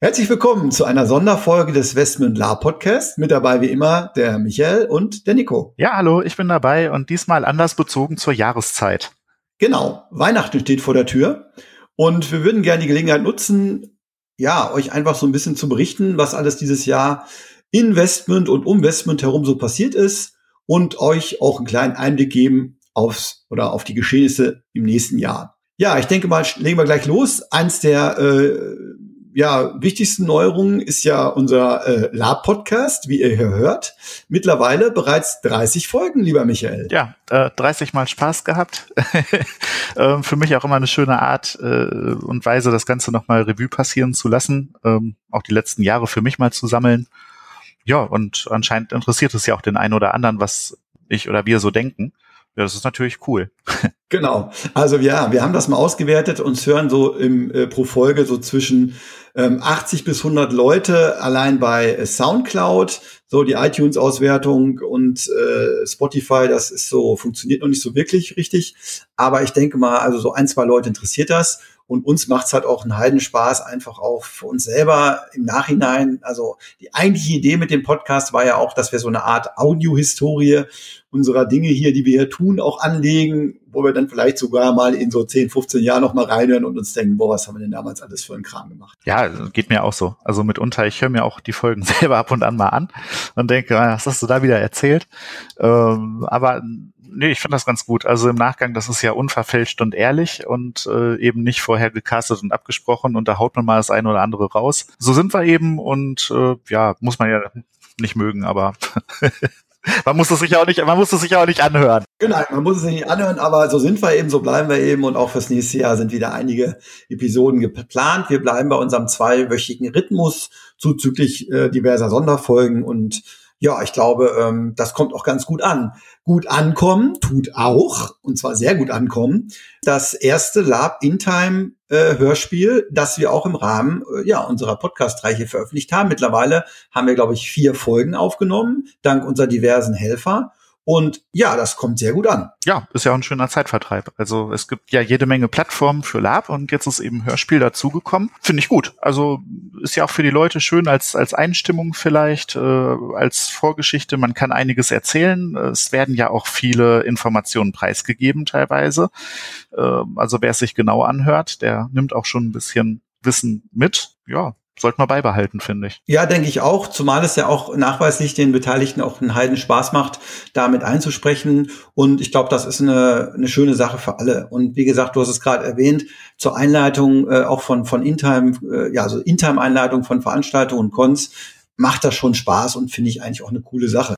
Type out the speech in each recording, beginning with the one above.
Herzlich willkommen zu einer Sonderfolge des Westmund La Podcast. Mit dabei wie immer der Michael und der Nico. Ja, hallo, ich bin dabei und diesmal anders bezogen zur Jahreszeit. Genau, Weihnachten steht vor der Tür und wir würden gerne die Gelegenheit nutzen, ja, euch einfach so ein bisschen zu berichten, was alles dieses Jahr in Westmund und um Westmund herum so passiert ist und euch auch einen kleinen Einblick geben aufs oder auf die Geschehnisse im nächsten Jahr. Ja, ich denke mal, legen wir gleich los. Eins der äh, ja, wichtigsten Neuerungen ist ja unser äh, Lab-Podcast, wie ihr hier hört. Mittlerweile bereits 30 Folgen, lieber Michael. Ja, äh, 30 Mal Spaß gehabt. ähm, für mich auch immer eine schöne Art äh, und Weise, das Ganze nochmal Revue passieren zu lassen. Ähm, auch die letzten Jahre für mich mal zu sammeln. Ja, und anscheinend interessiert es ja auch den einen oder anderen, was ich oder wir so denken. Ja, das ist natürlich cool. Genau. Also ja, wir haben das mal ausgewertet. Uns hören so im, äh, pro Folge so zwischen ähm, 80 bis 100 Leute allein bei äh, SoundCloud. So die iTunes-Auswertung und äh, Spotify, das ist so funktioniert noch nicht so wirklich richtig. Aber ich denke mal, also so ein zwei Leute interessiert das. Und uns macht's halt auch einen Heidenspaß, einfach auch für uns selber im Nachhinein. Also die eigentliche Idee mit dem Podcast war ja auch, dass wir so eine Art Audiohistorie unserer Dinge hier, die wir hier tun, auch anlegen, wo wir dann vielleicht sogar mal in so 10, 15 Jahren noch mal reinhören und uns denken, boah, was haben wir denn damals alles für einen Kram gemacht? Ja, geht mir auch so. Also mitunter, ich höre mir auch die Folgen selber ab und an mal an und denke, ah, was hast du da wieder erzählt? Ähm, aber nee, ich finde das ganz gut. Also im Nachgang, das ist ja unverfälscht und ehrlich und äh, eben nicht vorher gecastet und abgesprochen und da haut man mal das eine oder andere raus. So sind wir eben und äh, ja, muss man ja nicht mögen, aber man muss es sich auch nicht, man muss es sich auch nicht anhören. Genau, man muss es sich nicht anhören, aber so sind wir eben, so bleiben wir eben und auch fürs nächste Jahr sind wieder einige Episoden geplant. Wir bleiben bei unserem zweiwöchigen Rhythmus zuzüglich äh, diverser Sonderfolgen und ja, ich glaube, ähm, das kommt auch ganz gut an. Gut ankommen tut auch, und zwar sehr gut ankommen, das erste Lab in Time äh, Hörspiel, das wir auch im Rahmen äh, ja unserer Podcast-Reihe veröffentlicht haben. Mittlerweile haben wir, glaube ich, vier Folgen aufgenommen, dank unserer diversen Helfer. Und ja, das kommt sehr gut an. Ja, ist ja auch ein schöner Zeitvertreib. Also es gibt ja jede Menge Plattformen für Lab und jetzt ist eben Hörspiel dazugekommen. Finde ich gut. Also ist ja auch für die Leute schön als, als Einstimmung vielleicht, äh, als Vorgeschichte. Man kann einiges erzählen. Es werden ja auch viele Informationen preisgegeben teilweise. Äh, also wer es sich genau anhört, der nimmt auch schon ein bisschen Wissen mit. Ja, sollte man beibehalten, finde ich. Ja, denke ich auch, zumal es ja auch nachweislich den Beteiligten auch einen Heiden Spaß macht, damit einzusprechen. Und ich glaube, das ist eine, eine schöne Sache für alle. Und wie gesagt, du hast es gerade erwähnt, zur Einleitung äh, auch von, von Intime, äh, ja, also Intime-Einleitung von Veranstaltungen und Cons, macht das schon Spaß und finde ich eigentlich auch eine coole Sache.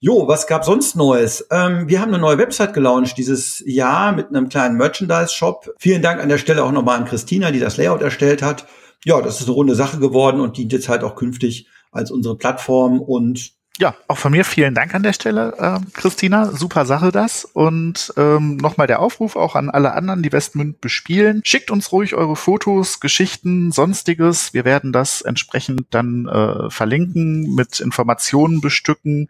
Jo, was gab sonst Neues? Ähm, wir haben eine neue Website gelauncht dieses Jahr mit einem kleinen Merchandise-Shop. Vielen Dank an der Stelle auch nochmal an Christina, die das Layout erstellt hat ja, das ist eine runde Sache geworden und dient jetzt halt auch künftig als unsere Plattform und ja, auch von mir vielen Dank an der Stelle, äh, Christina. Super Sache das. Und ähm, nochmal der Aufruf auch an alle anderen, die Westmünd bespielen. Schickt uns ruhig eure Fotos, Geschichten, sonstiges. Wir werden das entsprechend dann äh, verlinken, mit Informationen bestücken.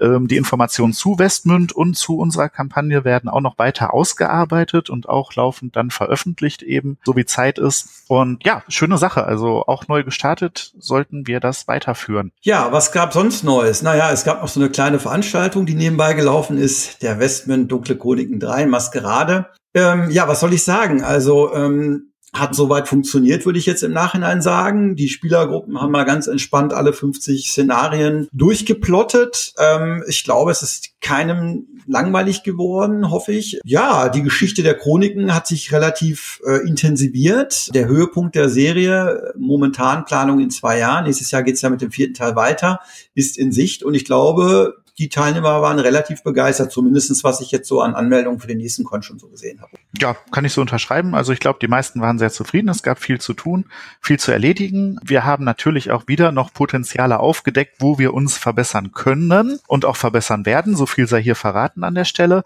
Ähm, die Informationen zu Westmünd und zu unserer Kampagne werden auch noch weiter ausgearbeitet und auch laufend dann veröffentlicht eben, so wie Zeit ist. Und ja, schöne Sache. Also auch neu gestartet sollten wir das weiterführen. Ja, was gab sonst Neues? Neues? Naja, es gab noch so eine kleine Veranstaltung, die nebenbei gelaufen ist, der Westman Dunkle Chroniken 3 Maskerade. Ähm, ja, was soll ich sagen? Also ähm, hat soweit funktioniert, würde ich jetzt im Nachhinein sagen. Die Spielergruppen haben mal ganz entspannt alle 50 Szenarien durchgeplottet. Ähm, ich glaube, es ist keinem langweilig geworden, hoffe ich. Ja, die Geschichte der Chroniken hat sich relativ äh, intensiviert. Der Höhepunkt der Serie, momentan Planung in zwei Jahren, nächstes Jahr geht's ja mit dem vierten Teil weiter, ist in Sicht und ich glaube, die Teilnehmer waren relativ begeistert, zumindestens was ich jetzt so an Anmeldungen für den nächsten Con schon so gesehen habe. Ja, kann ich so unterschreiben. Also ich glaube, die meisten waren sehr zufrieden. Es gab viel zu tun, viel zu erledigen. Wir haben natürlich auch wieder noch Potenziale aufgedeckt, wo wir uns verbessern können und auch verbessern werden. So viel sei hier verraten an der Stelle.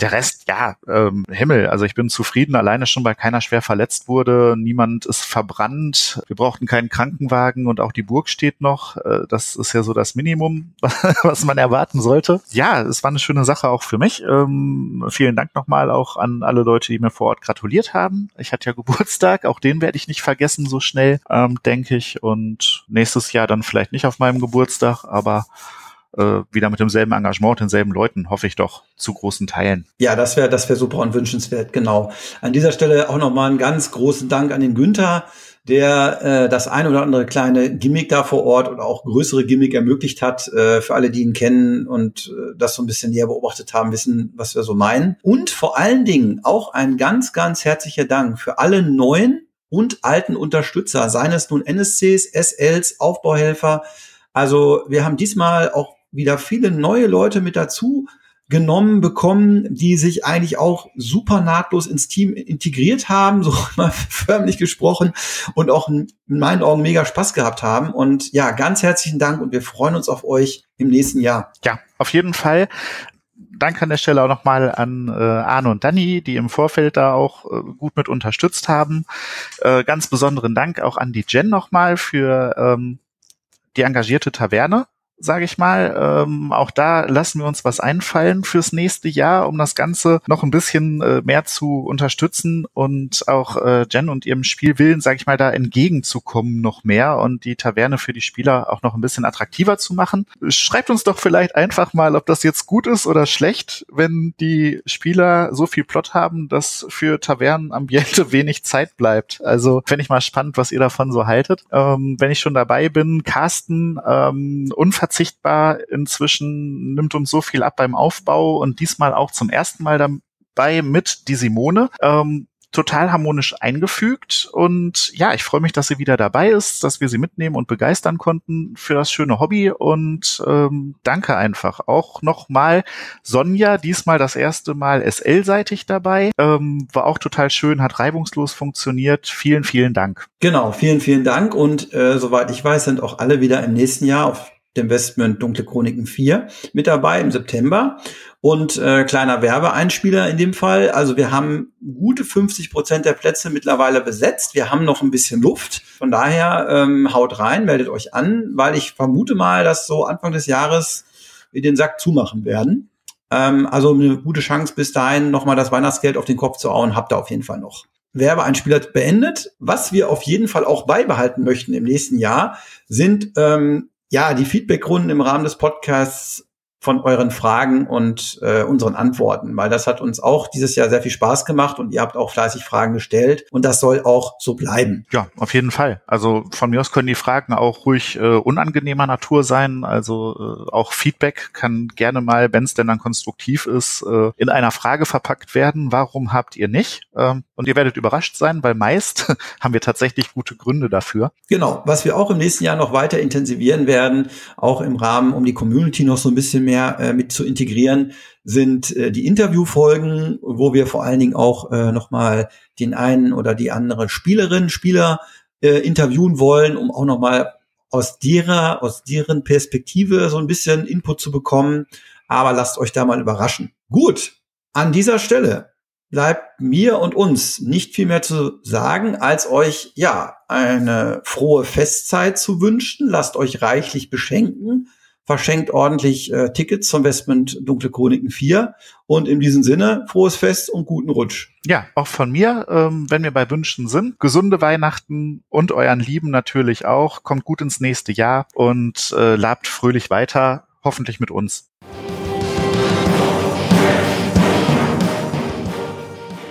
Der Rest, ja, ähm, Himmel. Also ich bin zufrieden, alleine schon, weil keiner schwer verletzt wurde. Niemand ist verbrannt. Wir brauchten keinen Krankenwagen und auch die Burg steht noch. Äh, das ist ja so das Minimum, was man erwarten sollte. Ja, es war eine schöne Sache auch für mich. Ähm, vielen Dank nochmal auch an alle Leute, die mir vor Ort gratuliert haben. Ich hatte ja Geburtstag, auch den werde ich nicht vergessen so schnell, ähm, denke ich. Und nächstes Jahr dann vielleicht nicht auf meinem Geburtstag, aber äh, wieder mit demselben Engagement, denselben Leuten, hoffe ich doch, zu großen Teilen. Ja, das wäre das wäre super und wünschenswert, genau. An dieser Stelle auch nochmal einen ganz großen Dank an den Günther, der äh, das ein oder andere kleine Gimmick da vor Ort oder auch größere Gimmick ermöglicht hat. Äh, für alle, die ihn kennen und äh, das so ein bisschen näher beobachtet haben, wissen, was wir so meinen. Und vor allen Dingen auch ein ganz, ganz herzlicher Dank für alle neuen und alten Unterstützer, seien es nun NSCs, SLs, Aufbauhelfer. Also wir haben diesmal auch wieder viele neue Leute mit dazu genommen bekommen, die sich eigentlich auch super nahtlos ins Team integriert haben, so mal förmlich gesprochen und auch in meinen Augen mega Spaß gehabt haben. Und ja, ganz herzlichen Dank und wir freuen uns auf euch im nächsten Jahr. Ja, auf jeden Fall. Danke an der Stelle auch nochmal an äh, Arne und Danny, die im Vorfeld da auch äh, gut mit unterstützt haben. Äh, ganz besonderen Dank auch an die Jen nochmal für ähm, die engagierte Taverne sage ich mal. Ähm, auch da lassen wir uns was einfallen fürs nächste Jahr, um das Ganze noch ein bisschen äh, mehr zu unterstützen und auch äh, Jen und ihrem Spielwillen, sage ich mal, da entgegenzukommen noch mehr und die Taverne für die Spieler auch noch ein bisschen attraktiver zu machen. Schreibt uns doch vielleicht einfach mal, ob das jetzt gut ist oder schlecht, wenn die Spieler so viel Plot haben, dass für Tavernenambiente wenig Zeit bleibt. Also fände ich mal spannend, was ihr davon so haltet. Ähm, wenn ich schon dabei bin, Carsten, ähm, unverzichtbar unverzichtbar. Inzwischen nimmt uns so viel ab beim Aufbau und diesmal auch zum ersten Mal dabei mit die Simone. Ähm, total harmonisch eingefügt. Und ja, ich freue mich, dass sie wieder dabei ist, dass wir sie mitnehmen und begeistern konnten für das schöne Hobby. Und ähm, danke einfach auch nochmal Sonja, diesmal das erste Mal SL-seitig dabei. Ähm, war auch total schön, hat reibungslos funktioniert. Vielen, vielen Dank. Genau, vielen, vielen Dank. Und äh, soweit ich weiß, sind auch alle wieder im nächsten Jahr auf dem Westmund Dunkle Chroniken 4 mit dabei im September. Und äh, kleiner Werbeeinspieler in dem Fall. Also wir haben gute 50 Prozent der Plätze mittlerweile besetzt. Wir haben noch ein bisschen Luft. Von daher ähm, haut rein, meldet euch an, weil ich vermute mal, dass so Anfang des Jahres wir den Sack zumachen werden. Ähm, also eine gute Chance bis dahin nochmal das Weihnachtsgeld auf den Kopf zu hauen, habt ihr auf jeden Fall noch. Werbeeinspieler beendet. Was wir auf jeden Fall auch beibehalten möchten im nächsten Jahr, sind ähm, ja, die Feedbackrunden im Rahmen des Podcasts von euren Fragen und äh, unseren Antworten, weil das hat uns auch dieses Jahr sehr viel Spaß gemacht und ihr habt auch fleißig Fragen gestellt und das soll auch so bleiben. Ja, auf jeden Fall. Also von mir aus können die Fragen auch ruhig äh, unangenehmer Natur sein. Also äh, auch Feedback kann gerne mal, wenn es denn dann konstruktiv ist, äh, in einer Frage verpackt werden. Warum habt ihr nicht? Ähm, und ihr werdet überrascht sein, weil meist haben wir tatsächlich gute Gründe dafür. Genau, was wir auch im nächsten Jahr noch weiter intensivieren werden, auch im Rahmen, um die Community noch so ein bisschen mehr mehr äh, mit zu integrieren, sind äh, die Interviewfolgen, wo wir vor allen Dingen auch äh, nochmal den einen oder die andere Spielerin, Spieler äh, interviewen wollen, um auch nochmal aus derer, aus deren Perspektive so ein bisschen Input zu bekommen. Aber lasst euch da mal überraschen. Gut, an dieser Stelle bleibt mir und uns nicht viel mehr zu sagen, als euch ja eine frohe Festzeit zu wünschen. Lasst euch reichlich beschenken verschenkt ordentlich äh, Tickets zum Westment Dunkle Chroniken 4. Und in diesem Sinne, frohes Fest und guten Rutsch. Ja, auch von mir, ähm, wenn wir bei Wünschen sind, gesunde Weihnachten und euren Lieben natürlich auch. Kommt gut ins nächste Jahr und äh, labt fröhlich weiter, hoffentlich mit uns.